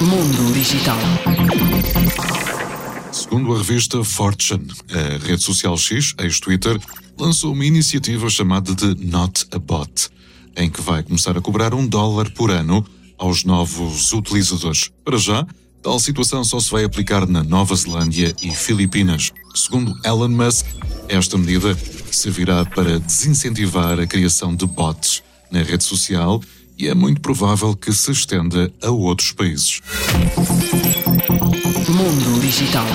Mundo Digital. Segundo a revista Fortune, a rede social X, ex-Twitter, lançou uma iniciativa chamada de Not a Bot, em que vai começar a cobrar um dólar por ano aos novos utilizadores. Para já, tal situação só se vai aplicar na Nova Zelândia e Filipinas. Segundo Elon Musk, esta medida servirá para desincentivar a criação de bots na rede social e é muito provável que se estenda a outros países. Mundo Digital.